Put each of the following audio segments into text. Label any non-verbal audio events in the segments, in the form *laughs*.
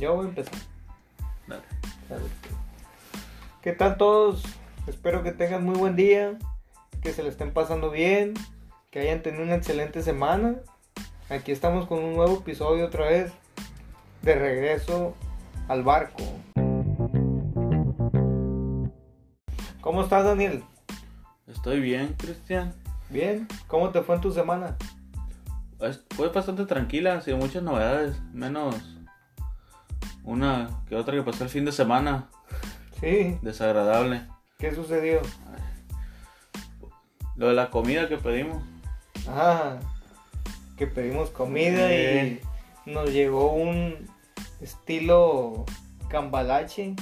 Yo voy a empezar. Dale. Dale. ¿Qué tal todos? Espero que tengan muy buen día, que se le estén pasando bien, que hayan tenido una excelente semana. Aquí estamos con un nuevo episodio otra vez de regreso al barco. ¿Cómo estás, Daniel? Estoy bien, Cristian. ¿Bien? ¿Cómo te fue en tu semana? Fue bastante tranquila, sin muchas novedades, menos una que otra que pasó el fin de semana, Sí, desagradable. ¿qué sucedió? Lo de la comida que pedimos. Ah, que pedimos comida y nos llegó un estilo cambalache.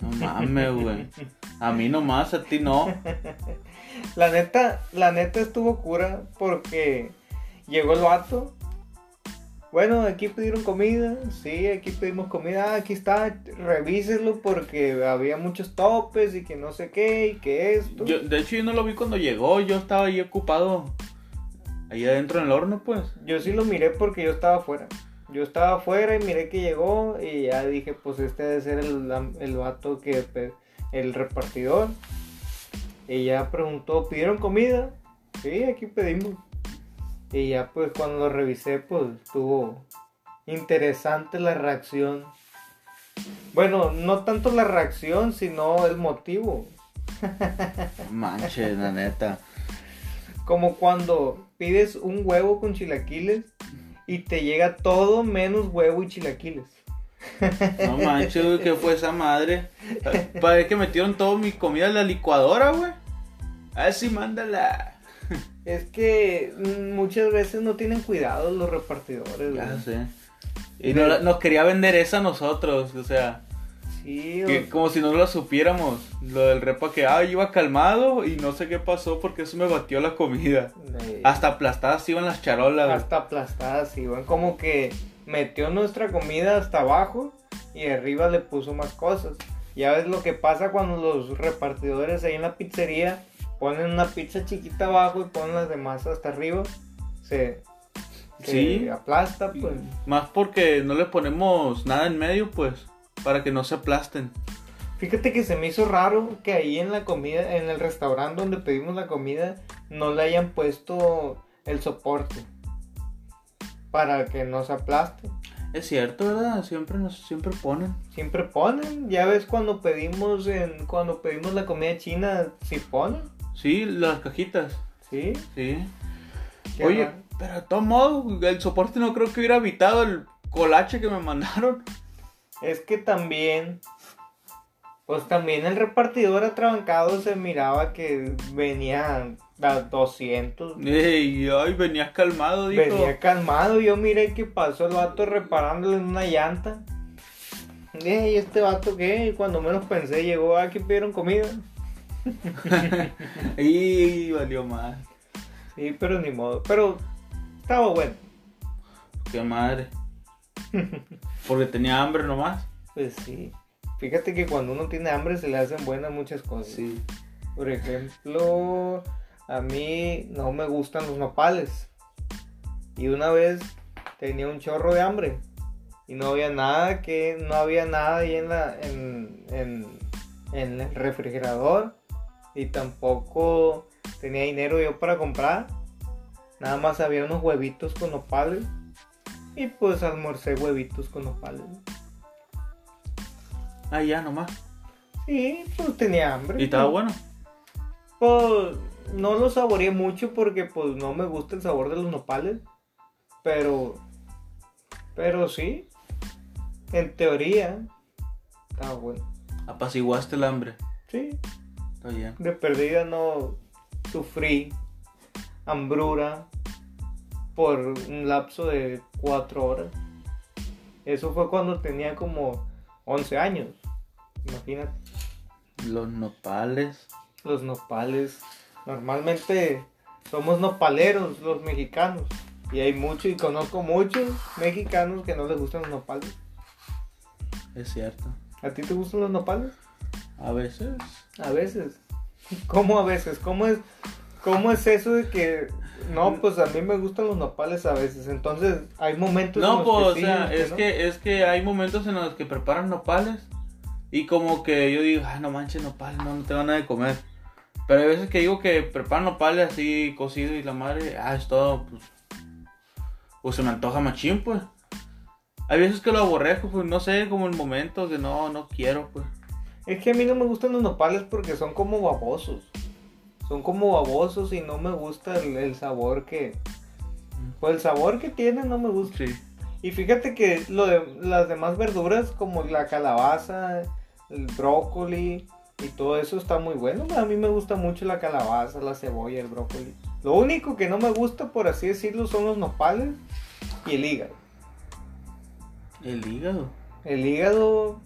No mames, güey. A mí nomás, a ti no. *laughs* La neta, la neta estuvo cura porque llegó el vato. Bueno, aquí pidieron comida, sí, aquí pedimos comida, ah, aquí está, revíselo porque había muchos topes y que no sé qué y que esto. Yo, de hecho, yo no lo vi cuando llegó, yo estaba ahí ocupado. Ahí adentro en el horno, pues. Yo sí lo miré porque yo estaba afuera. Yo estaba afuera y miré que llegó y ya dije, pues este debe ser el, el vato que, el repartidor. Y ya preguntó, ¿pidieron comida? Sí, aquí pedimos. Y ya pues cuando lo revisé, pues estuvo interesante la reacción. Bueno, no tanto la reacción, sino el motivo. Manche, la neta. Como cuando pides un huevo con chilaquiles y te llega todo menos huevo y chilaquiles. No manches, güey, ¿qué fue esa madre? Parece que metieron toda mi comida en la licuadora, güey. A ver si mándala. Es que muchas veces no tienen cuidado los repartidores. Ya güey. sé. Y no la- nos quería vender esa a nosotros, o sea, Sí, o- que como si no lo supiéramos. Lo del repa que, ah, iba calmado y no sé qué pasó porque eso me batió la comida. eh, Hasta aplastadas iban las charolas, güey. hasta aplastadas, iban como que metió nuestra comida hasta abajo y arriba le puso más cosas. Ya ves lo que pasa cuando los repartidores ahí en la pizzería ponen una pizza chiquita abajo y ponen las demás hasta arriba. Se, se Sí. aplasta, pues. Más porque no le ponemos nada en medio, pues, para que no se aplasten. Fíjate que se me hizo raro que ahí en la comida, en el restaurante donde pedimos la comida, no le hayan puesto el soporte para que no se aplaste. Es cierto, ¿verdad? Siempre nos siempre ponen. Siempre ponen, ya ves cuando pedimos en cuando pedimos la comida china, sí ponen, Sí, las cajitas. sí. Sí. Oye, raro. pero de todos modos, el soporte no creo que hubiera evitado el colache que me mandaron. Es que también, pues también el repartidor atrabancado se miraba que venía a 200. Ey, ay, venías calmado, dijo. Venía calmado, yo miré que pasó el vato reparándole en una llanta. Dije, ¿y este vato qué? Y cuando menos pensé, llegó aquí pidieron comida. *laughs* Y valió más. Sí, pero ni modo. Pero estaba bueno. Qué madre. Porque tenía hambre nomás. Pues sí. Fíjate que cuando uno tiene hambre se le hacen buenas muchas cosas. Sí. Por ejemplo, a mí no me gustan los nopales. Y una vez tenía un chorro de hambre. Y no había nada que. No había nada ahí en la. en, en, en el refrigerador. Y tampoco tenía dinero yo para comprar. Nada más había unos huevitos con nopales. Y pues almorcé huevitos con nopales. Ah, ya nomás. Sí, pues tenía hambre. Y estaba bueno. Pues no lo saboreé mucho porque pues no me gusta el sabor de los nopales. Pero. Pero sí. En teoría. Estaba bueno. Apaciguaste el hambre. Sí. Está bien. De perdida no sufrí hambrura por un lapso de cuatro horas. Eso fue cuando tenía como 11 años. Imagínate. Los nopales. Los nopales. Normalmente somos nopaleros los mexicanos. Y hay muchos, y conozco muchos mexicanos que no les gustan los nopales. Es cierto. ¿A ti te gustan los nopales? A veces. A veces. ¿Cómo a veces? ¿Cómo es? ¿Cómo es eso de que no, pues a mí me gustan los nopales a veces, entonces hay momentos en No, los pues, o que sí, sea, en es no. que, es que hay momentos en los que preparan nopales y como que yo digo, ah, no manches nopales, no, no tengo nada de comer. Pero hay veces que digo que preparan nopales así cocido y la madre, ah, es todo, pues, pues se me antoja machín, pues. Hay veces que lo aborrezco, pues, no sé, como en momentos que no, no quiero, pues. Es que a mí no me gustan los nopales porque son como babosos. Son como babosos y no me gusta el, el sabor que... Pues el sabor que tienen no me gusta. Sí. Y fíjate que lo de, las demás verduras como la calabaza, el brócoli y todo eso está muy bueno. A mí me gusta mucho la calabaza, la cebolla, el brócoli. Lo único que no me gusta, por así decirlo, son los nopales y el hígado. El hígado. El hígado...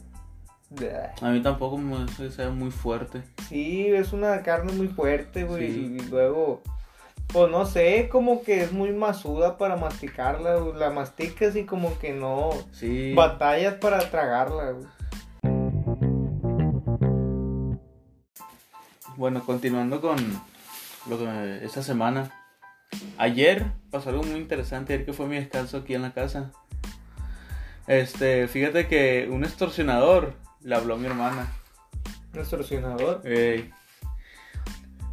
A mí tampoco me sabe muy fuerte. Sí, es una carne muy fuerte, güey. Sí. Y luego, pues no sé, como que es muy masuda para masticarla. güey. La masticas y como que no Sí. batallas para tragarla, güey. Bueno, continuando con lo que esta semana. Ayer pasó algo muy interesante, ayer que fue mi descanso aquí en la casa. Este, fíjate que un extorsionador le habló a mi hermana. Un extorsionador. Ey.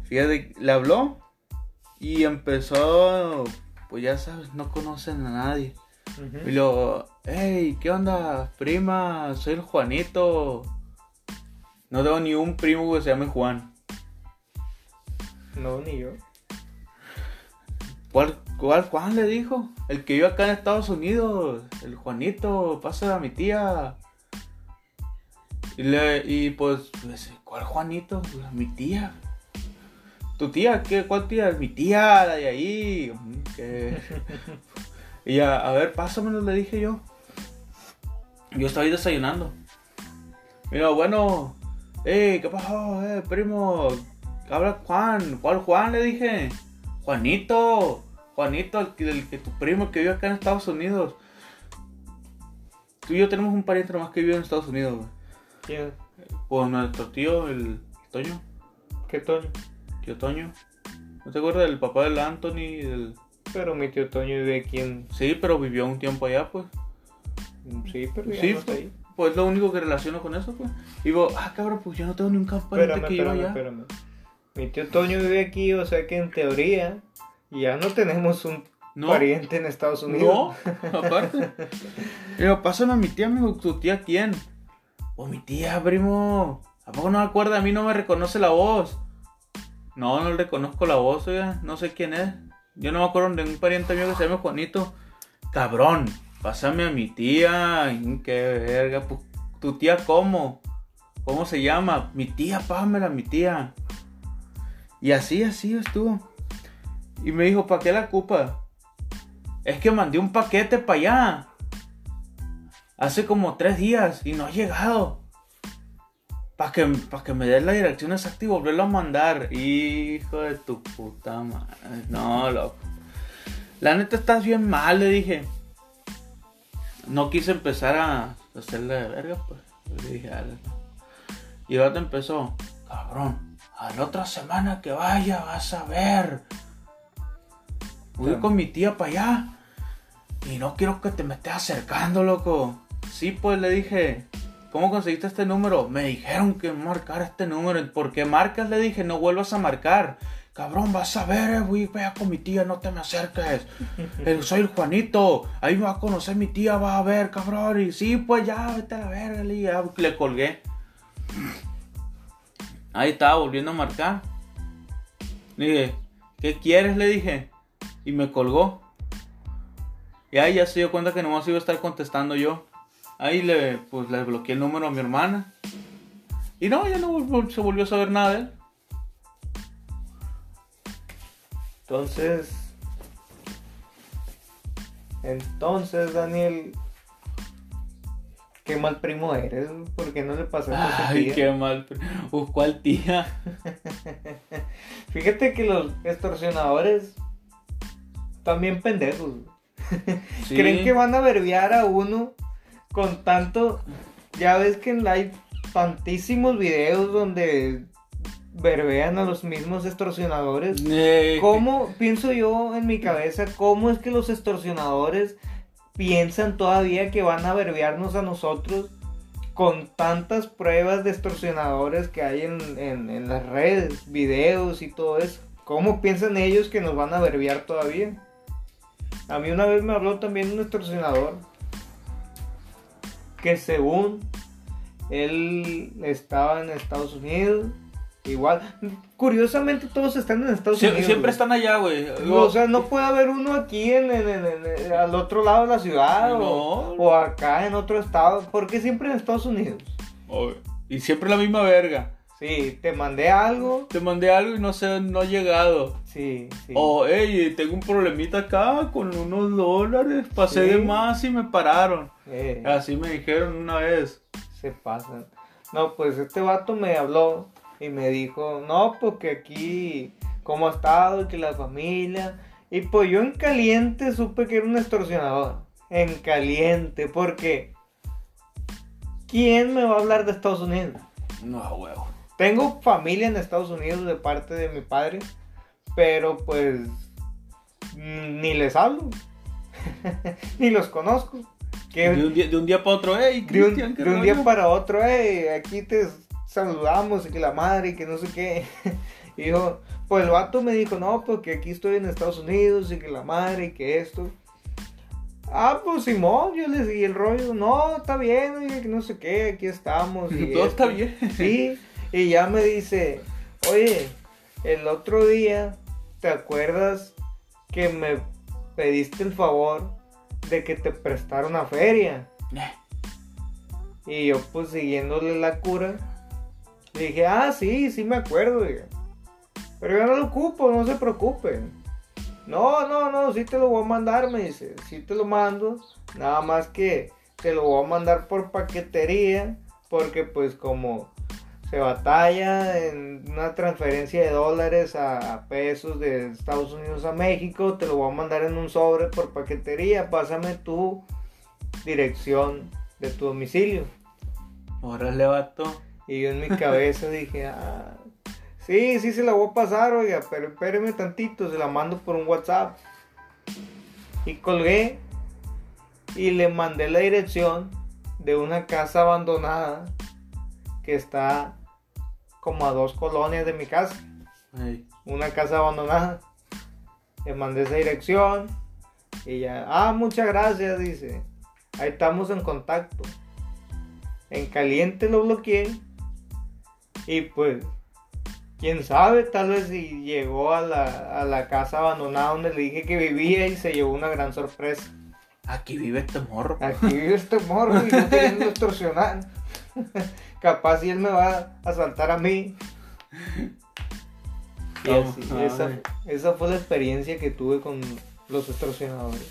Fíjate, le habló y empezó, pues ya sabes, no conocen a nadie. Ujú. Y luego, hey, ¿qué onda, prima? Soy el Juanito. No tengo ni un primo que se llame Juan. No, ni yo. ¿Cuál, ¿Cuál Juan le dijo? El que vive acá en Estados Unidos. El Juanito, pasa a mi tía. Y, le, y pues, ¿cuál Juanito? Pues, mi tía. ¿Tu tía? ¿Qué? ¿Cuál tía? Mi tía, la de ahí. Mm, *laughs* y ya, a ver, pásamelo, le dije yo. Yo estaba ahí desayunando. Mira, bueno, hey, ¿qué pasó, eh, primo? Habla Juan, ¿cuál Juan? Le dije. Juanito, Juanito, el que, el que tu primo que vive acá en Estados Unidos. Tú y yo tenemos un pariente nomás que vive en Estados Unidos, güey. ¿Quién? Pues nuestro tío, el Toño, ¿Qué Toño? tío Toño. ¿No te acuerdas del papá del Anthony? Del... Pero mi tío Toño vive aquí en... Sí, pero vivió un tiempo allá, pues. Sí, pero ya Sí, no está ahí. Pues es lo único que relaciono con eso, pues. Y digo, ah, cabrón, pues yo no tengo ni un pariente Espérame, que espérame, allá. espérame. Mi tío Toño vive aquí, o sea que en teoría ya no tenemos un No, pariente en Estados Unidos. no, *laughs* aparte. Digo, pásame a mi tía, amigo, ¿tu tía quién? Oh, mi tía, primo. ¿A poco no me acuerda? A mí no me reconoce la voz. No, no reconozco la voz, oiga. No sé quién es. Yo no me acuerdo de un pariente mío que se llama Juanito. Cabrón, pásame a mi tía. Qué verga. ¿Tu tía cómo? ¿Cómo se llama? Mi tía, pásamela, mi tía. Y así, así estuvo. Y me dijo, ¿para qué la ocupa? Es que mandé un paquete para allá. Hace como tres días y no ha llegado. Para que, pa' que me des la dirección exacta y volverlo a mandar. Hijo de tu puta madre. No, loco. La neta estás bien mal, le dije. No quise empezar a hacerle de verga, pues. Le dije, "Dale". Y ahora te empezó, cabrón, a la otra semana que vaya vas a ver. Voy Claro. con mi tía para allá. Y no quiero que te me estés acercando, loco. Sí, pues le dije, ¿cómo conseguiste este número? Me dijeron que marcar este número. ¿Por qué marcas? Le dije, no vuelvas a marcar. Cabrón, vas a ver, eh, güey, vea con mi tía, no te me acerques. *laughs* Soy el Juanito, ahí me va a conocer mi tía, va a ver, cabrón. Y sí, pues ya, vete a la verga, le, ya, le colgué. Ahí estaba volviendo a marcar. Le dije, ¿qué quieres? Le dije. Y me colgó. Y ahí ya se dio cuenta que nomás iba a estar contestando yo. Ahí le, pues, le bloqueé el número a mi hermana. Y no, ya no se volvió a saber nada de él. Entonces, entonces Daniel, qué mal primo eres, ¿por qué no le pasaste a Ay, tía? qué mal. Uh, ¿cuál tía? *laughs* Fíjate que los extorsionadores también pendejos. Sí. *laughs* Creen que van a verbiar a uno con tanto. Ya ves que hay tantísimos videos donde verbean a los mismos extorsionadores. ¿Cómo, pienso yo en mi cabeza, cómo es que los extorsionadores piensan todavía que van a verbearnos a nosotros con tantas pruebas de extorsionadores que hay en, en- en las redes, videos y todo eso? ¿Cómo piensan ellos que nos van a verbear todavía? A mí una vez me habló también un extorsionador que según él estaba en Estados Unidos, igual, curiosamente todos están en Estados Sie- Unidos. siempre están allá, güey. O sea, no puede haber uno aquí en, en- en- al otro lado de la ciudad o, No. o acá en otro estado. ¿Por qué siempre en Estados Unidos? Y siempre la misma verga. Sí, te mandé algo. Te mandé algo y no sé, no ha llegado. Sí, sí. O, hey, tengo un problemita acá con unos dólares. Pasé Sí. de más y me pararon. Eh, Así me dijeron una vez. se pasan. No, pues este vato me habló y me dijo, no, porque aquí, ¿cómo ha estado? Que la familia. Y pues yo en caliente supe que era un extorsionador. En caliente, porque ¿quién me va a hablar de Estados Unidos? No, huevo. Tengo familia en Estados Unidos de parte de mi padre, pero pues ni les hablo, *laughs* ni los conozco. Que De un día, de un día para otro, hey, de un, Cristian, ¿qué de un día rollo?" para otro, "Ey, aquí te saludamos y que la madre y que no sé qué. *laughs* Y dijo, pues el vato me dijo, no, porque aquí estoy en Estados Unidos y que la madre y que esto. Ah, pues Simón, yo le seguí el rollo, no, está bien, oye, que no sé qué, aquí estamos. y *laughs* Todo esto". está bien. Sí, y ya me dice, oye, el otro día, ¿te acuerdas que me pediste el favor de que te prestara una feria? Y yo pues siguiéndole la cura, dije, ah, sí, sí me acuerdo, pero yo no lo ocupo, no se preocupe. No, no, no, sí te lo voy a mandar, me dice, sí te lo mando, nada más que te lo voy a mandar por paquetería, porque pues como se batalla en una transferencia de dólares a pesos de Estados Unidos a México, te lo voy a mandar en un sobre por paquetería, pásame tu dirección de tu domicilio. Órale, vato. Y yo en mi cabeza *laughs* dije, ah, sí, sí se la voy a pasar, oiga, pero espéreme tantito, se la mando por un WhatsApp. Y colgué y le mandé la dirección de una casa abandonada que está como a dos colonias de mi casa. Una casa abandonada. Le mandé esa dirección y ya, ah, muchas gracias, dice. Ahí estamos en contacto. En caliente lo bloqueé. Y pues, quién sabe, tal vez si llegó a la, a la casa abandonada donde le dije que vivía y se llevó una gran sorpresa. Aquí vive este morro. Aquí vive este morro y no queriendo *laughs* extorsionar. Capaz si él me va a asaltar a mí. Y así, esa, esa fue la experiencia que tuve con los extorsionadores.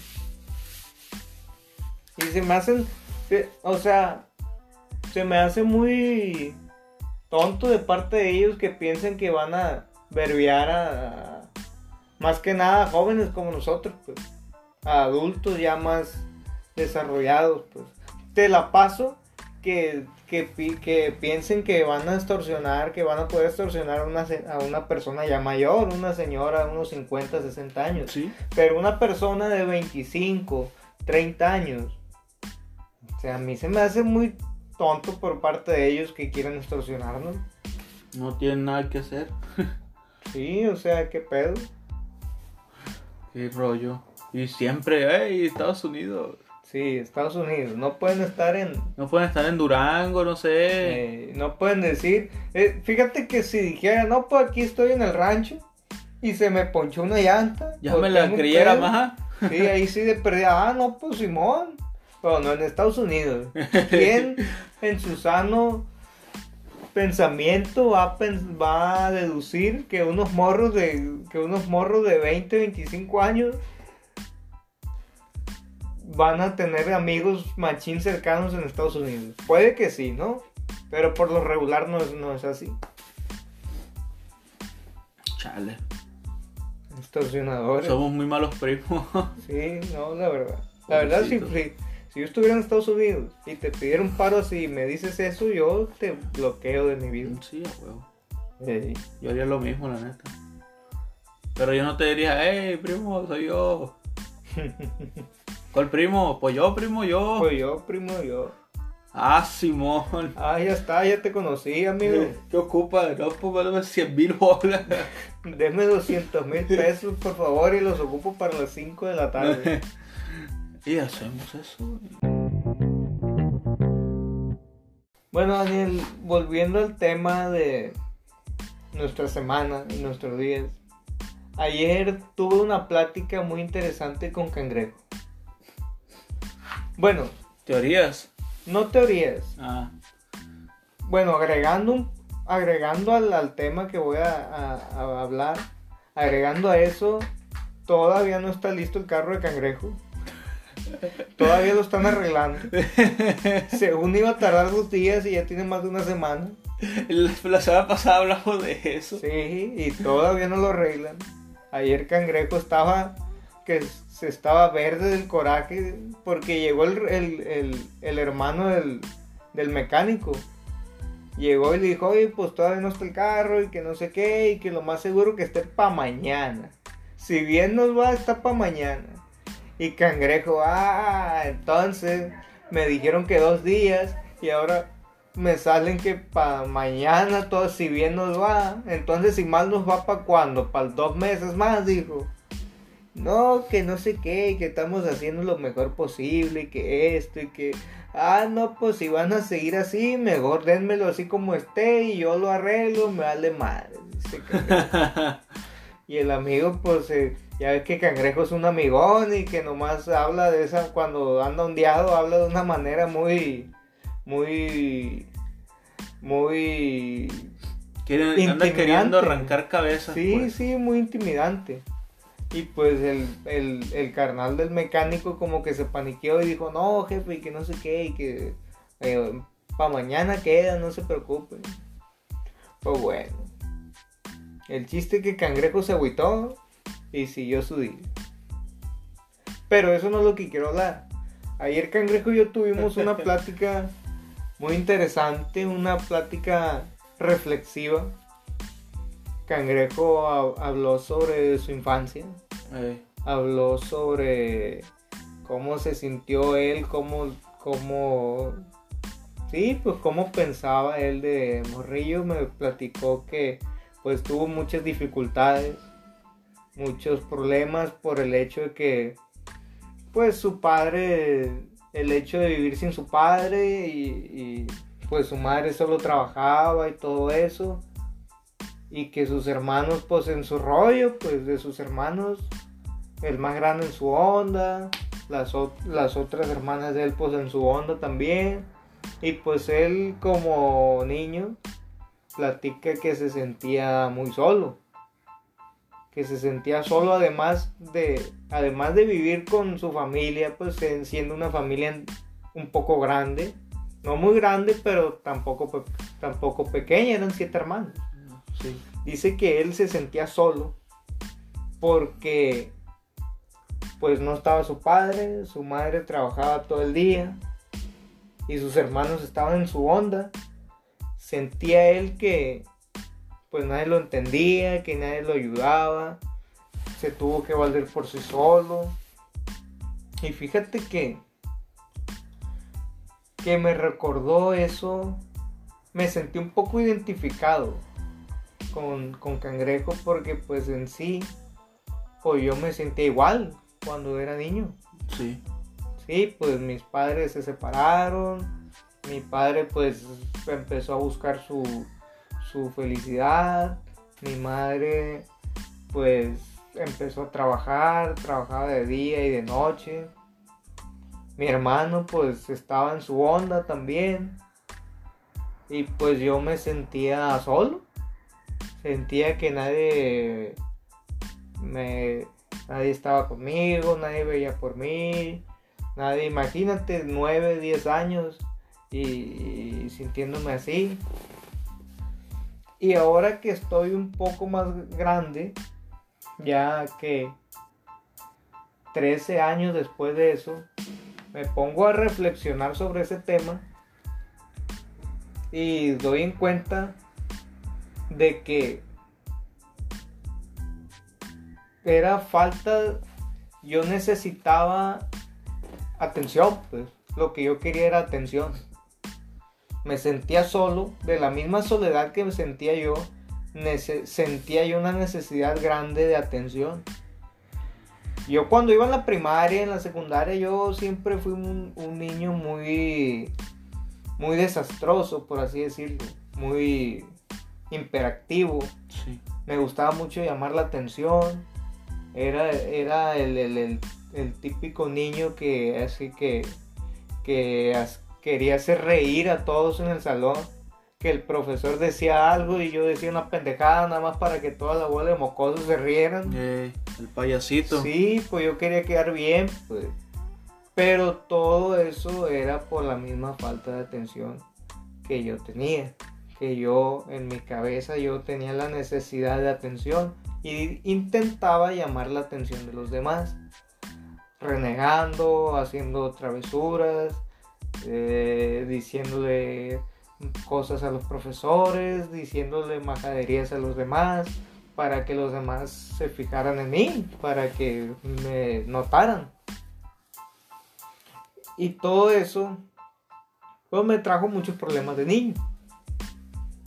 Y se me hacen, se- o sea, se me hace muy tonto de parte de ellos que piensen que van a verbiar a, a- más que nada a jóvenes como nosotros, pues, a adultos ya más desarrollados, pues. Te la paso que, que, que piensen que van a extorsionar, que van a poder extorsionar a una, a una persona ya mayor, una señora de unos 50, 60 años. Sí. Pero una persona de 25, 30 años, o sea, a mí se me hace muy tonto por parte de ellos que quieran extorsionarnos. No tienen nada que hacer. *laughs* Sí, o sea, qué pedo. Qué rollo. Y siempre, hey, Estados Unidos. Sí, Estados Unidos, no pueden estar en... No pueden estar en Durango, no sé. eh, no pueden decir... eh, fíjate que si dijera, no, pues aquí estoy en el rancho y se me ponchó una llanta. ya pues me la creyera más. Sí, ahí sí de perdida, ah, no, pues Simón. Pero no en Estados Unidos. ¿Quién *laughs* en su sano pensamiento va a, pens- va a deducir que unos morros de que unos morros de 20, 25 años van a tener amigos machín cercanos en Estados Unidos? Puede que sí, ¿no? Pero por lo regular no es, no es así. Chale. Extorsionadores. Somos muy malos primos. *laughs* Sí, no, la verdad. La verdad, si, si, si yo estuviera en Estados Unidos y te pidiera un paro así y me dices eso, yo te bloqueo de mi vida. sí, a huevo. Yo haría lo mismo, la neta. Pero yo no te diría, hey, primo, soy yo. *laughs* ¿Cuál primo? Pues yo, primo, yo. Pues yo, primo, yo. Ah, Simón. Ah, ya está, ya te conocí, amigo. ¿Qué ocupa? No, pues dame 100 mil bolas. *laughs* Deme 200 mil pesos, por favor, y los ocupo para las 5 de la tarde. *laughs* y hacemos eso. Bueno, Daniel, volviendo al tema de nuestra semana y nuestros días. Ayer tuve una plática muy interesante con Cangrejo. Bueno, ¿Teorías? no teorías. Ah, Bueno, agregando, un- agregando al, al tema que voy a, a- a hablar, agregando a eso, todavía no está listo el carro de Cangrejo. Todavía lo están arreglando. *laughs* Según iba a tardar dos días y ya tiene más de una semana. la, la semana pasada hablamos de eso. Sí, y todavía no lo arreglan. Ayer Cangrejo estaba que se estaba verde del coraje porque llegó el, el- el- el hermano del, del mecánico. Llegó y le dijo, oye, pues todavía no está el carro y que no sé qué y que lo más seguro que esté para mañana. Si bien nos va, está para mañana. Y Cangrejo, ah, entonces me dijeron que dos días y ahora me salen que para mañana, todo si bien nos va. Entonces, si mal nos va, ¿para cuándo? Para dos meses más, dijo. No, que no sé qué, y que estamos haciendo lo mejor posible, y que esto, y que. Ah, no, pues si van a seguir así, mejor denmelo así como esté, y yo lo arreglo, me vale madre. *laughs* *laughs* Y el amigo, pues, eh, ya ves que Cangrejo es un amigón y que nomás habla de esa, cuando anda ondeado, habla de una manera muy, muy, muy, Quieren, anda queriendo arrancar cabezas. sí, pues. sí, muy intimidante. Y pues el, el, el carnal del mecánico como que se paniqueó y dijo, no, jefe, y que no sé qué, y que para mañana queda, no se preocupe. Pues bueno. El chiste que Cangrejo se agüitó y siguió su día. Pero eso no es lo que quiero hablar. Ayer Cangrejo y yo tuvimos una *laughs* plática muy interesante, una plática reflexiva. Cangrejo ha- habló sobre su infancia, Habló sobre cómo se sintió él, cómo, cómo, sí, pues cómo pensaba él de morrillo. Me platicó que pues tuvo muchas dificultades, muchos problemas por el hecho de que pues su padre, el hecho de vivir sin su padre y, y, pues su madre solo trabajaba y todo eso. Y que sus hermanos pues en su rollo, pues de sus hermanos, el más grande en su onda, las, las otras hermanas de él pues en su onda también. Y pues él como niño platica que se sentía muy solo. Que se sentía solo además de, además de vivir con su familia, pues en- siendo una familia un poco grande. No muy grande, pero tampoco, tampoco pequeña, eran siete hermanos. Dice que él se sentía solo porque pues no estaba su padre, su madre trabajaba todo el día y sus hermanos estaban en su onda. Sentía él que pues nadie lo entendía, que nadie lo ayudaba, se tuvo que valer por sí solo. Y fíjate que que me recordó eso, me sentí un poco identificado con, con Cangrejo porque pues en sí, pues yo me sentía igual cuando era niño. Sí. Sí, pues mis padres se separaron, mi padre pues empezó a buscar su, su felicidad, mi madre pues empezó a trabajar, trabajaba de día y de noche, mi hermano pues estaba en su onda también y pues yo me sentía solo, sentía que nadie me nadie estaba conmigo, nadie veía por mí, nadie, imagínate, 9, 10 años y, y sintiéndome así. Y ahora que estoy un poco más grande, ya que 13 años después de eso, me pongo a reflexionar sobre ese tema y doy en cuenta de que era falta, yo necesitaba atención, pues lo que yo quería era atención. Me sentía solo, de la misma soledad que me sentía yo, sentía yo una necesidad grande de atención. Yo cuando iba en la primaria, en la secundaria, yo siempre fui un, un niño muy, muy desastroso, por así decirlo, muy imperactivo. Sí. Me gustaba mucho llamar la atención. Era, era el, el, el, típico niño que así que, que quería hacer reír a todos en el salón. Que el profesor decía algo y yo decía una pendejada nada más para que toda la bola de mocosos se rieran. el payasito. Sí, pues yo quería quedar bien, pues. Pero todo eso era por la misma falta de atención que yo tenía que yo en mi cabeza yo tenía la necesidad de atención y intentaba llamar la atención de los demás, renegando, haciendo travesuras, eh, diciéndole cosas a los profesores, diciéndole majaderías a los demás, para que los demás se fijaran en mí, para que me notaran. Y todo eso, pues me trajo muchos problemas de niño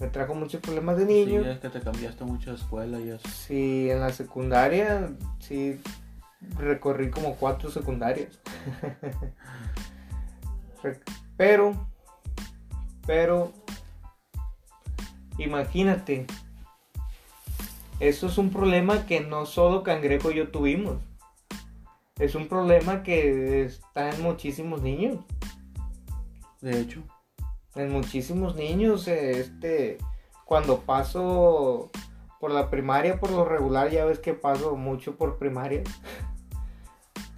me trajo muchos problemas de niño. Sí, es que te cambiaste mucho de escuela y eso. Sí, en la secundaria, sí, recorrí como cuatro secundarias. *laughs* pero, pero, imagínate, eso es un problema que no solo Cangrejo y yo tuvimos. Es un problema que está en muchísimos niños. De hecho en muchísimos niños, este, cuando paso por la primaria, por lo regular, ya ves que paso mucho por primaria.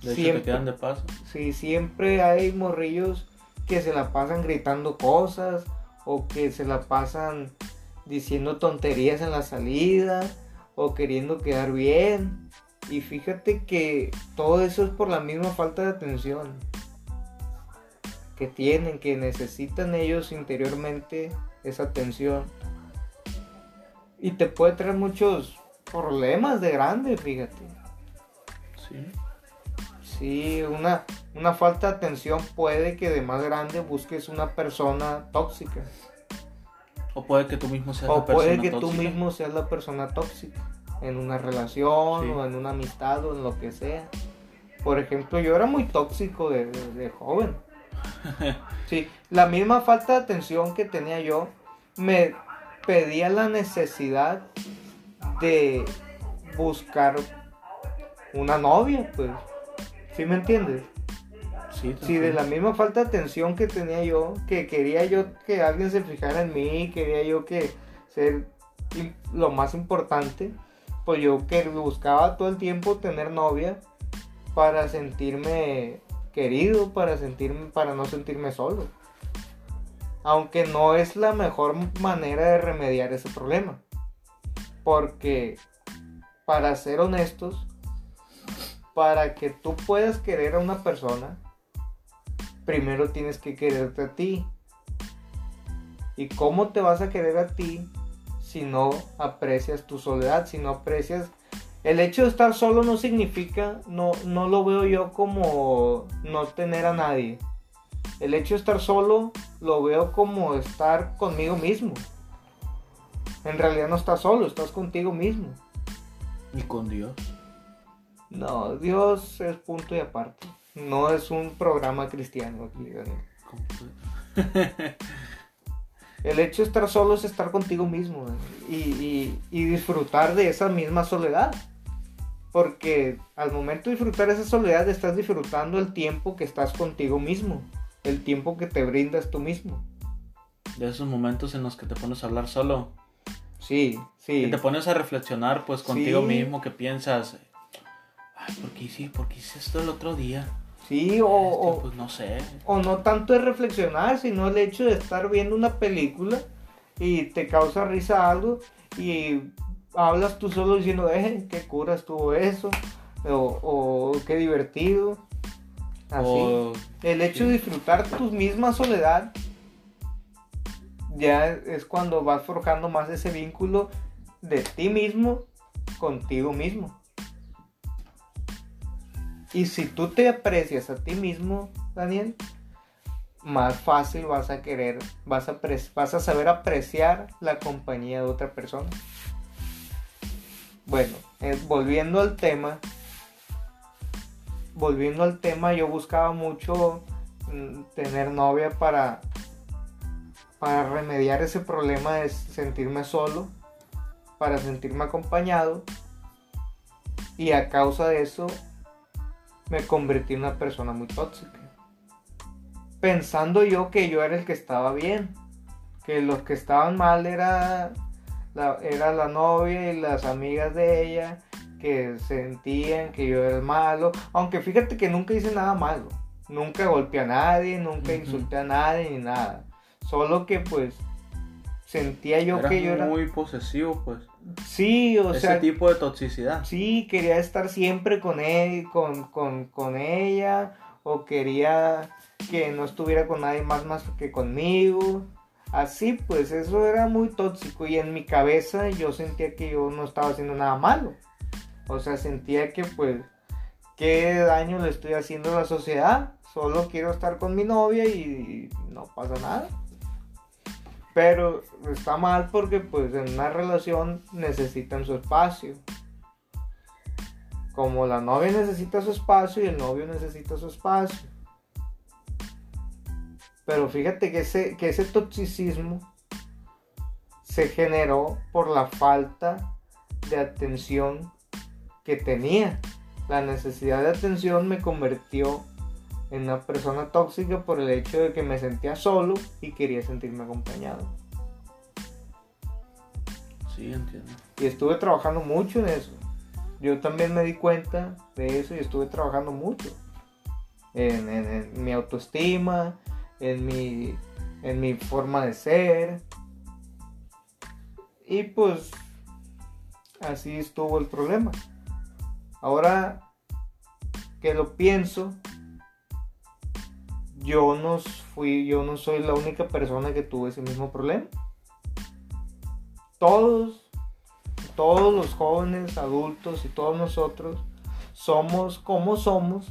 De siempre, quedan de paso. Sí, siempre hay morrillos que se la pasan gritando cosas o que se la pasan diciendo tonterías en la salida o queriendo quedar bien. Y fíjate que todo eso es por la misma falta de atención que tienen, que necesitan ellos interiormente esa atención. Y te puede traer muchos problemas de grande, fíjate. Sí. Sí, una, una falta de atención puede que de más grande busques una persona tóxica. O puede que tú mismo seas la persona tóxica. O puede que tú mismo seas la persona tóxica. En una relación o en una amistad o en lo que sea. Por ejemplo, yo era muy tóxico de joven. *laughs* Sí, la misma falta de atención que tenía yo me pedía la necesidad de buscar una novia, pues. ¿Sí me entiendes? Sí, sí, de la misma falta de atención que tenía yo, que quería yo que alguien se fijara en mí, quería yo que ser lo más importante, pues yo que buscaba todo el tiempo tener novia para sentirme querido para sentirme, para no sentirme solo. Aunque no es la mejor manera de remediar ese problema. Porque, para ser honestos, para que tú puedas querer a una persona, primero tienes que quererte a ti. ¿Y cómo te vas a querer a ti si no aprecias tu soledad, si no aprecias el hecho de estar solo no significa, no, no lo veo yo como no tener a nadie. El hecho de estar solo lo veo como estar conmigo mismo. En realidad no estás solo, estás contigo mismo. ¿Y con Dios? No, Dios es punto y aparte. No es un programa cristiano aquí, *laughs* El hecho de estar solo es estar contigo mismo y, y disfrutar de esa misma soledad. Porque al momento de disfrutar esa soledad estás disfrutando el tiempo que estás contigo mismo, el tiempo que te brindas tú mismo. De esos momentos en los que te pones a hablar solo. Sí, sí. Que te pones a reflexionar pues contigo mismo, que piensas, ay, ¿por qué hice, ¿por qué hice esto el otro día? Sí, o, este, pues no sé. O no tanto es reflexionar, sino el hecho de estar viendo una película y te causa risa algo y hablas tú solo diciendo, eh, qué cura estuvo eso, o, qué divertido. Así. el hecho de disfrutar tu misma soledad ya es cuando vas forjando más ese vínculo de ti mismo contigo mismo. Y si tú te aprecias a ti mismo, Daniel, más fácil vas a querer, vas a, vas a saber apreciar la compañía de otra persona. Bueno, eh, volviendo al tema, volviendo al tema, yo buscaba mucho mm, tener novia para, para remediar ese problema de sentirme solo, para sentirme acompañado. Y a causa de eso me convertí en una persona muy tóxica. Pensando yo que yo era el que estaba bien, que los que estaban mal era la, era la novia y las amigas de ella que sentían que yo era el malo, aunque fíjate que nunca hice nada malo, nunca golpeé a nadie, nunca insulté a nadie ni nada, solo que pues sentía yo que yo era muy posesivo, pues. Sí, o Ese sea. Ese tipo de toxicidad. Sí, quería estar siempre con él, con, con, con, ella, o quería que no estuviera con nadie más más que conmigo. Así, pues eso era muy tóxico y en mi cabeza yo sentía que yo no estaba haciendo nada malo. O sea, sentía que pues, ¿qué daño le estoy haciendo a la sociedad? Solo quiero estar con mi novia y no pasa nada. Pero está mal porque pues en una relación necesitan su espacio. Como la novia necesita su espacio y el novio necesita su espacio. Pero fíjate que ese, que ese toxicismo se generó por la falta de atención que tenía. La necesidad de atención me convirtió en una persona tóxica por el hecho de que me sentía solo y quería sentirme acompañado. Sí, entiendo. Y estuve trabajando mucho en eso. Yo también me di cuenta de eso y estuve trabajando mucho. En, en, en mi autoestima, en mi, en mi forma de ser. Y pues así estuvo el problema. Ahora que lo pienso, yo no fui, yo no soy la única persona que tuvo ese mismo problema. Todos, todos los jóvenes, adultos y todos nosotros somos como somos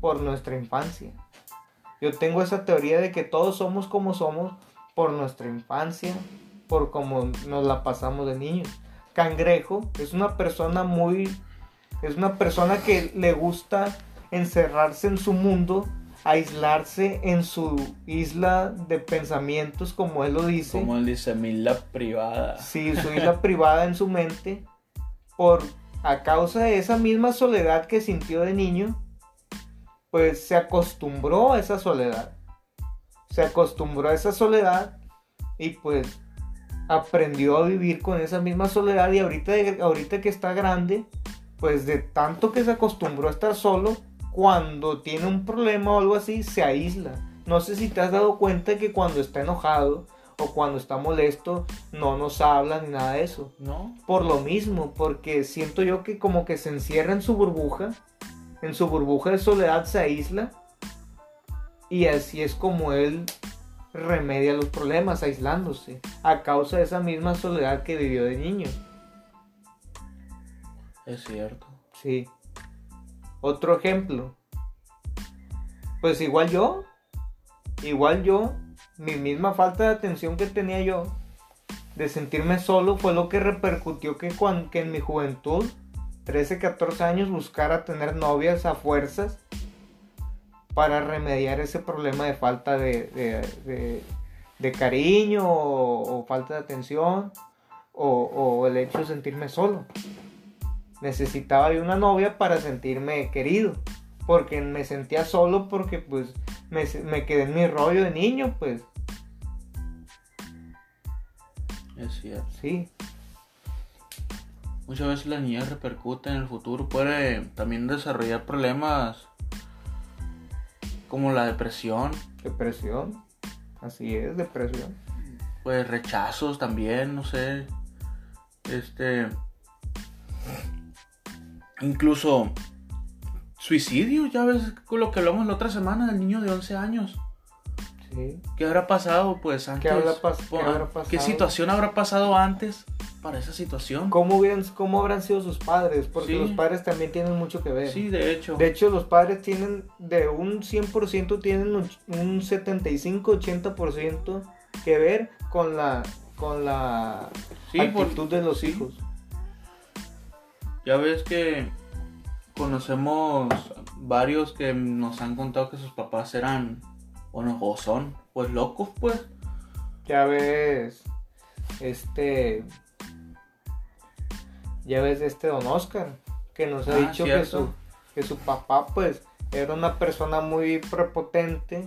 por nuestra infancia. Yo tengo esa teoría de que todos somos como somos por nuestra infancia, por cómo nos la pasamos de niños. Cangrejo es una persona muy es una persona que le gusta encerrarse en su mundo, aislarse en su isla de pensamientos, como él lo dice. Como él dice, mi isla privada. Sí, su isla privada en su mente, por a causa de esa misma soledad que sintió de niño, pues se acostumbró a esa soledad. Se acostumbró a esa soledad y pues aprendió a vivir con esa misma soledad y ahorita, ahorita que está grande, pues de tanto que se acostumbró a estar solo, cuando tiene un problema o algo así, se aísla. No sé si te has dado cuenta que cuando está enojado o cuando está molesto, no nos habla ni nada de eso. ¿No? Por lo mismo, porque siento yo que como que se encierra en su burbuja, en su burbuja de soledad se aísla. Y así es como él remedia los problemas, aislándose, a causa de esa misma soledad que vivió de niño. Es cierto. Sí. Otro ejemplo. Pues igual yo. Igual yo. Mi misma falta de atención que tenía yo. De sentirme solo fue lo que repercutió que, cuando, que en mi juventud, 13, 14 años, buscara tener novias a fuerzas. Para remediar ese problema de falta de, de, de, de cariño o, o, falta de atención. O, o el hecho de sentirme solo necesitaba de una novia para sentirme querido. Porque me sentía solo porque pues me, me, quedé en mi rollo de niño, pues. Es cierto. Sí. Muchas veces la niñez repercute en el futuro, puede también desarrollar problemas como la depresión. Depresión. Así es, depresión. Pues rechazos también, no sé. Este incluso suicidio, ya ves con lo que hablamos la otra semana del niño de 11 años. Sí. ¿Qué habrá pasado, pues, antes? habrá pas- qué habrá pasado? ¿Qué situación habrá pasado antes para esa situación? ¿Cómo, hubieran, ¿Cómo habrán sido sus padres? Porque Sí. los padres también tienen mucho que ver. Sí, de hecho. De hecho, los padres tienen, de un 100%, tienen un un 75-80% que ver con la, con la Sí, por- actitud de los sí. hijos. Ya ves que conocemos varios que nos han contado que sus papás eran, bueno, o son, pues locos, pues. Ya ves, este, ya ves este don Oscar, que nos ha Ah, dicho que su, que su papá, pues, era una persona muy prepotente,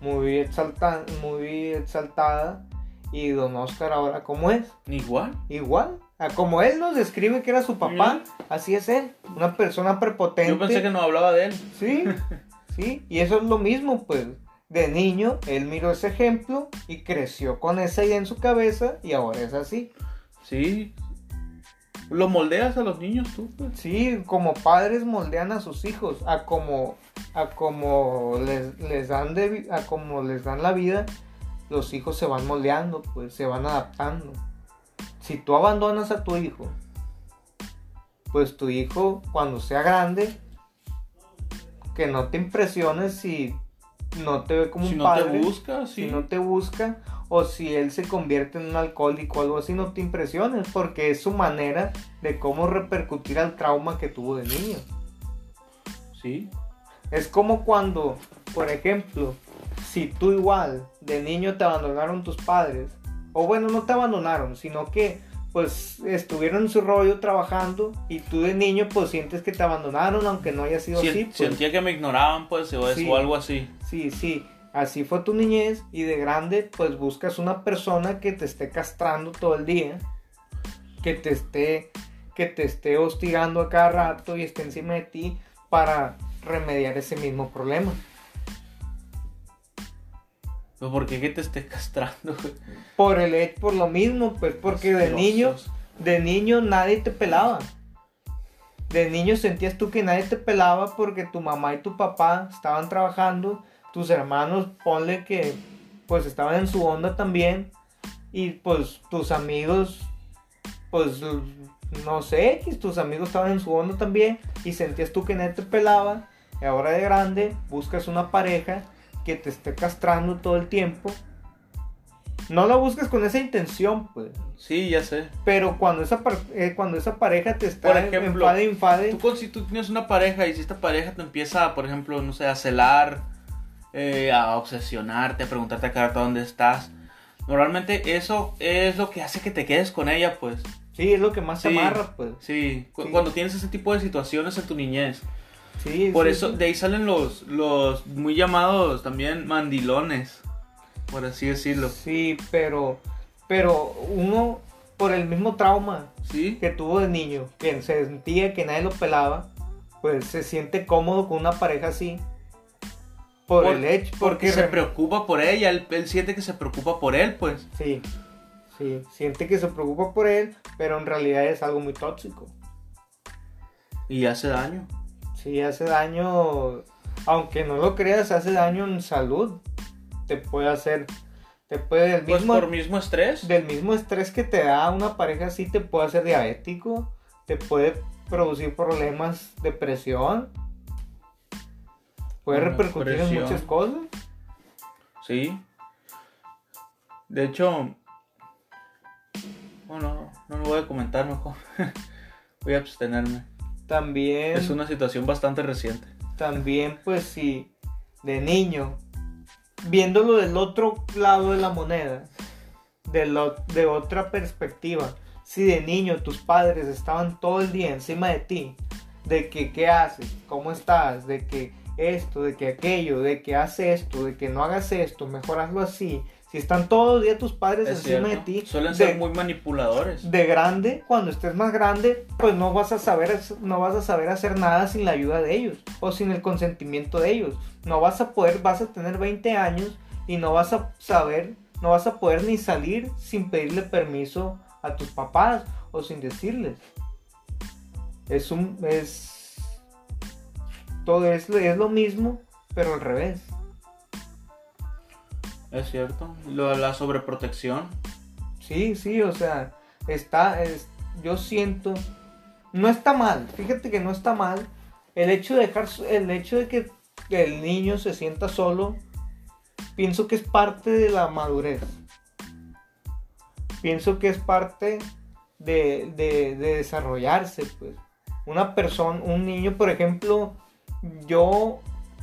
muy, exalta, muy exaltada, y don Oscar ahora, ¿cómo es? Igual. Igual, como él nos describe que era su papá, así es él, una persona prepotente. Yo pensé que no hablaba de él. Sí, sí, y eso es lo mismo, pues. De niño, él miró ese ejemplo y creció con esa idea en su cabeza y ahora es así. Sí. Lo moldeas a los niños tú, pues. Sí, como padres moldean a sus hijos, a como, a como les, les dan de, a como les dan la vida, los hijos se van moldeando, pues se van adaptando. Si tú abandonas a tu hijo, pues tu hijo cuando sea grande, que no te impresiones si no te ve como Si un no padre, te busca, sí. si no te busca o si él se convierte en un alcohólico o algo así, no te impresiones, porque es su manera de cómo repercutir al trauma que tuvo de niño. Sí. Es como cuando, por ejemplo, si tú igual de niño te abandonaron tus padres, o bueno, no te abandonaron, sino que pues estuvieron en su rollo trabajando y tú de niño pues sientes que te abandonaron aunque no haya sido Sien- así. Pues, Sentía que me ignoraban, pues, o, Sí. o algo así. Sí, sí, así fue tu niñez y de grande pues buscas una persona que te esté castrando todo el día, que te esté que te esté hostigando a cada rato y esté encima de ti para remediar ese mismo problema. Pues, ¿Por qué que te esté castrando? Por el por lo mismo, pues porque de niño, Asquerosos. de niño nadie te pelaba. De niño sentías tú que nadie te pelaba porque tu mamá y tu papá estaban trabajando, tus hermanos, ponle que pues estaban en su onda también y pues tus amigos, pues no sé, tus amigos estaban en su onda también y sentías tú que nadie te pelaba y ahora de grande buscas una pareja que te esté castrando todo el tiempo. No la buscas con esa intención, pues. Sí, ya sé. Pero cuando esa, eh, cuando esa pareja te está Por ejemplo, enfade, Tú, si tú tienes una pareja y si esta pareja te empieza, por ejemplo, no sé, a celar, eh, a obsesionarte, a preguntarte a cada rato dónde estás, normalmente eso es lo que hace que te quedes con ella, pues. sí, es lo que más te Sí. amarra, pues. Sí, cu- Sí. cuando tienes ese tipo de situaciones en tu niñez. Sí, Por sí, eso, de ahí salen los, los muy llamados también mandilones, por así decirlo. Sí, pero, pero uno, por el mismo trauma ¿Sí? que tuvo de niño, que se sentía que nadie lo pelaba, pues se siente cómodo con una pareja así. Por, Por- el hecho, Porque porque, se re- preocupa por ella, él, él siente que se preocupa por él, pues. Sí, sí, siente que se preocupa por él, pero en realidad es algo muy tóxico. Y hace daño. Sí, hace daño, aunque no lo creas, hace daño en salud. Te puede hacer, te puede, del Pues mismo, por mismo estrés. del mismo estrés que te da una pareja así, te puede hacer diabético, te puede producir problemas de presión, puede Bueno, repercutir en muchas cosas. Sí. De hecho, bueno, no lo voy a comentar mejor. *laughs* voy a abstenerme. También, Es una situación bastante reciente. también, pues si de niño, viéndolo del otro lado de la moneda, de, lo- de otra perspectiva, si de niño tus padres estaban todo el día encima de ti, de que qué haces, cómo estás, de que esto, de que aquello, de que haces esto, de que no hagas esto, mejor hazlo así. Si están todo el día tus padres Es encima cierto. de ti, Suelen de- ser muy manipuladores. de grande, cuando estés más grande, pues no vas a saber no vas a saber hacer nada sin la ayuda de ellos o sin el consentimiento de ellos. No vas a poder, vas a tener 20 años y no vas a saber, no vas a poder ni salir sin pedirle permiso a tus papás o sin decirles. Es un es todo es, es lo mismo, pero al revés. Es cierto. Lo de la sobreprotección. Sí, sí, o sea, está, es, yo siento, no está mal, fíjate que no está mal el hecho de dejar, el hecho de que el niño se sienta solo, pienso que es parte de la madurez. Pienso que es parte de, de, de desarrollarse, pues. Una persona, un niño, por ejemplo, yo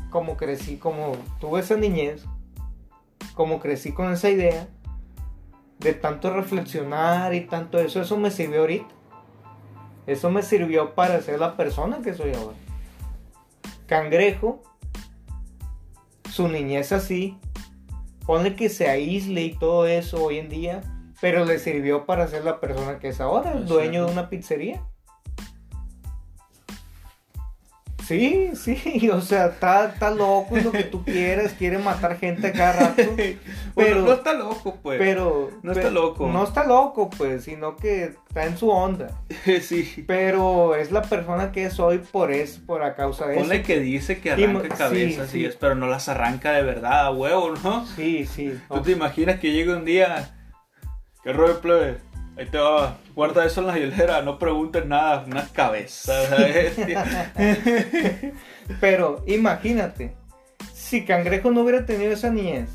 como crecí, como tuve esa niñez, como crecí con esa idea, de tanto reflexionar y tanto eso, eso me sirvió ahorita. Eso me sirvió para ser la persona que soy ahora. Cangrejo, su niñez así, pone que se aísle y todo eso hoy en día, pero le sirvió para ser la persona que es ahora, el dueño de una pizzería. Sí, sí, *laughs* o sea, está, está loco y lo que tú quieras, quiere matar gente cada rato. *laughs* pero no está loco, pues. Pero no está loco. No está loco, pues, sino que está en su onda. *laughs* sí. Pero es la persona que es hoy por eso, por a causa de Ponle eso. que dice que arranca cabezas sí. y es, pero no las arranca de verdad a huevo, ¿no? Sí, sí. ¿Tú te imaginas que llegue un día? ¿Qué rollo, plebe? Ahí te va, guarda eso en la hielera, no preguntes nada, una cabeza. *laughs* Pero imagínate, si Cangrejo no hubiera tenido esa niñez,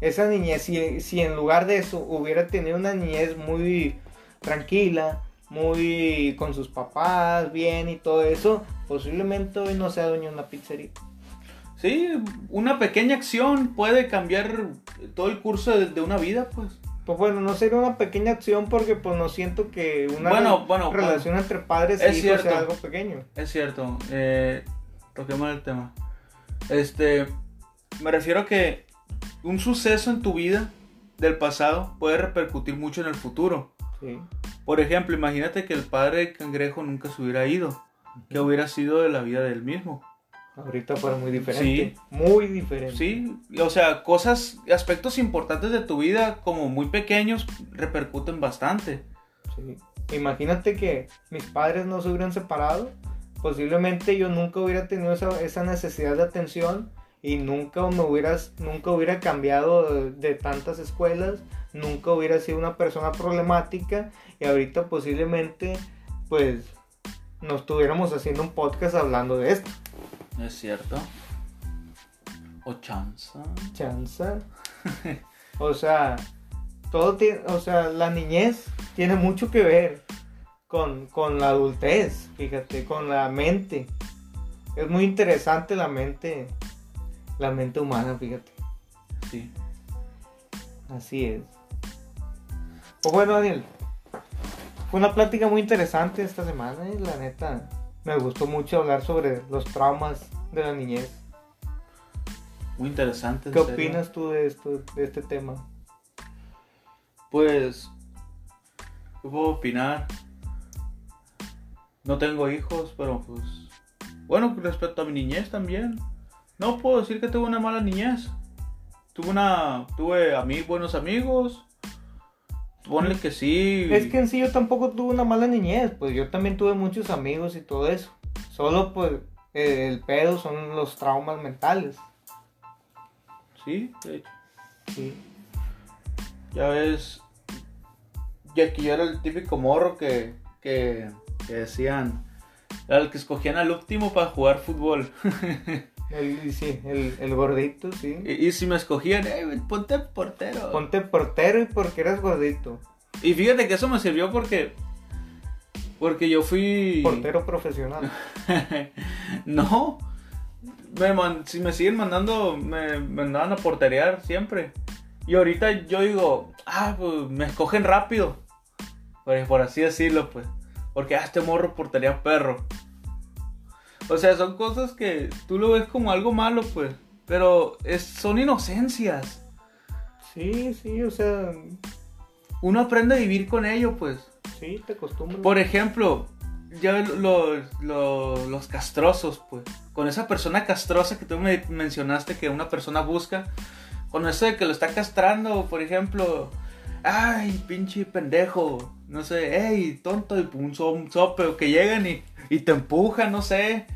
esa niñez, si, si en lugar de eso hubiera tenido una niñez muy tranquila, muy con sus papás, bien y todo eso, posiblemente hoy no sea dueño de una pizzería. Sí, una pequeña acción puede cambiar todo el curso de, de una vida, pues. Pues bueno, no sería una pequeña acción porque pues no siento que una Bueno, re- bueno, relación entre padres es y hijos cierto. sea algo pequeño. Es cierto, eh, toquemos el tema. Este, me refiero a que un suceso en tu vida del pasado puede repercutir mucho en el futuro. Sí. Por ejemplo, imagínate que el padre cangrejo nunca se hubiera ido. ¿Qué hubiera sido de la vida del mismo? Ahorita fuera muy diferente. Sí. Muy diferente. Sí, o sea, cosas, aspectos importantes de tu vida como muy pequeños repercuten bastante. Sí. Imagínate que mis padres no se hubieran separado. Posiblemente yo nunca hubiera tenido esa, esa necesidad de atención y nunca me hubieras, nunca hubiera cambiado de, de tantas escuelas, nunca hubiera sido una persona problemática y ahorita posiblemente pues no estuviéramos haciendo un podcast hablando de esto. Es cierto. O chanza. Chanza. o sea, todo tiene, o sea, la niñez tiene mucho que ver con, con la adultez, fíjate, con la mente. Es muy interesante la mente, la mente humana, fíjate. Sí. Así es. Pues bueno, Daniel, fue una plática muy interesante esta semana, y la neta. Me gustó mucho hablar sobre los traumas de la niñez. Muy interesante. ¿Qué opinas tú de esto, de este tema? Pues, ¿qué puedo opinar? No tengo hijos, pero pues... Bueno, respecto a mi niñez también. No puedo decir que tuve una mala niñez. Tuve una... Tuve a mí buenos amigos. Ponle que sí. Es que en sí yo tampoco tuve una mala niñez, pues yo también tuve muchos amigos y todo eso. Solo pues eh, el pedo son los traumas mentales. Sí, de hecho. Sí. Ya ves... Ya que yo era el típico morro que... Que, que decían... Era el que escogían al último para jugar fútbol. *laughs* El, sí, el, el gordito, sí. y, y si me escogían, eh, ponte portero. Ponte portero y porque eres gordito. Y fíjate que eso me sirvió porque. Porque yo fui. Portero profesional. *laughs* no. Me man- si me siguen mandando, me, mandaban a porterear siempre. Y ahorita yo digo, ah, pues me escogen rápido. Por, por así decirlo, pues. Porque, ah, este morro portería perro. O sea, son cosas que tú lo ves como algo malo, pues. Pero es, son inocencias. Sí, sí, o sea, Uno aprende a vivir con ello, pues. sí, te acostumbras. Por ejemplo, ya los, los, los castrosos, pues. Con esa persona castrosa que tú me mencionaste que una persona busca. Con eso de que lo está castrando, por ejemplo. Ay, pinche pendejo. No sé, hey, tonto. Y un, so- un sope. Que llegan y, y te empujan, no sé.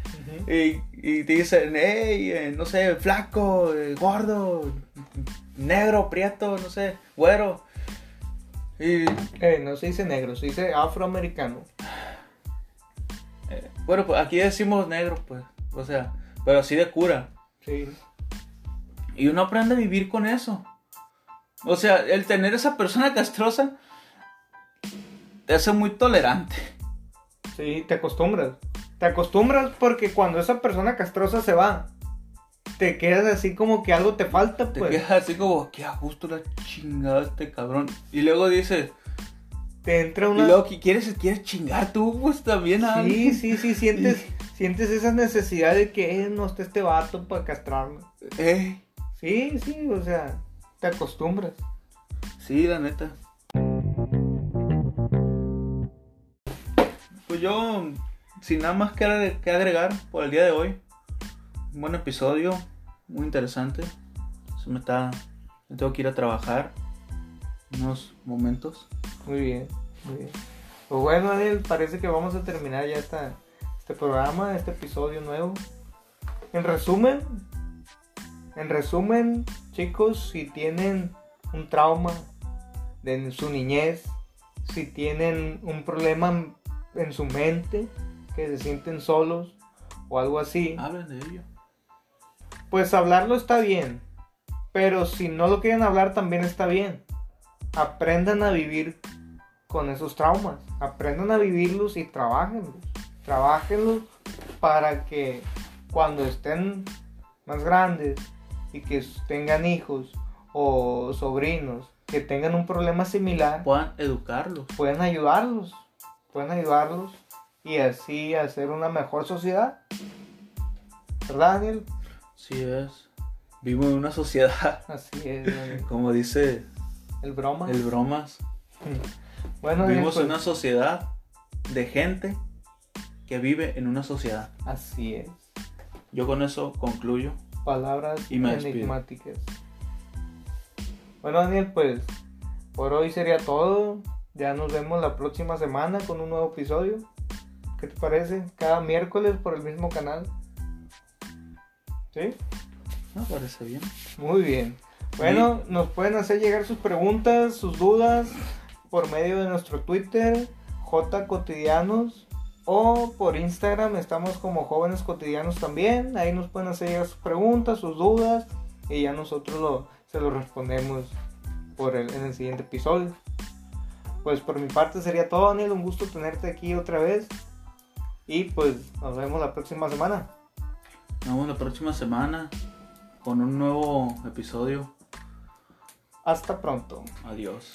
Y, y te dicen, hey, eh, no sé, flaco, eh, gordo. negro, prieto, no sé, güero. Y, Eh, no se dice negro, se dice afroamericano. bueno, pues aquí decimos negro, pues. O sea, pero así de cura. Sí. Y uno aprende a vivir con eso. O sea, el tener esa persona castrosa te hace muy tolerante. Sí, te acostumbras. Te acostumbras porque cuando esa persona castrosa se va, te quedas así como que algo te falta, Te pues. quedas así como, qué a gusto la chingada este cabrón. Y luego dices, Te entra y una. luego que quieres, quieres chingar tú, pues también a Sí, alguien. sí, sí, sientes, *laughs* sientes esa necesidad de que eh, no esté este vato para castrarme. Ey, Sí, sí, o sea, te acostumbras. sí, la neta. Pues yo, sin nada más que agre- que agregar por el día de hoy, un buen episodio, muy interesante. Se me está, me tengo que ir a trabajar unos momentos. Muy bien, muy bien. Pues bueno, Daniel, parece que vamos a terminar ya esta, este programa, este episodio nuevo. En resumen, en resumen, chicos, si tienen un trauma de su niñez, si tienen un problema en su mente, que se sienten solos o algo así, Hablen de ello. pues hablarlo está bien. Pero si no lo quieren hablar también está bien. Aprendan a vivir con esos traumas. Aprendan a vivirlos y trabajenlos. Trabajenlos para que cuando estén más grandes y que tengan hijos o sobrinos que tengan un problema similar, Puedan educarlos. pueden ayudarlos. Pueden ayudarlos y así hacer una mejor sociedad. ¿Verdad, Daniel? Sí es. Vivimos en una sociedad, *laughs* Así es, Daniel. como dice el broma. el bromas. *laughs* Bueno, Vivimos pues, en una sociedad de gente que vive en una sociedad. así es. Yo con eso concluyo. Palabras Y enigmáticas. Bueno, Daniel, pues por hoy sería todo. Ya nos vemos la próxima semana con un nuevo episodio. ¿Qué te parece? Cada miércoles por el mismo canal. ¿Sí? Me parece bien. Muy bien. Bueno, nos pueden hacer llegar sus preguntas, sus dudas por medio de nuestro Twitter, J Cotidianos, o por Instagram, estamos como Jóvenes Cotidianos también. Ahí nos pueden hacer llegar sus preguntas, sus dudas, y ya nosotros lo, se lo respondemos por el, en el siguiente episodio. Pues por mi parte sería todo, Daniel. Un gusto tenerte aquí otra vez. Y pues nos vemos la próxima semana. Nos vemos la próxima semana con un nuevo episodio. Hasta pronto. Adiós.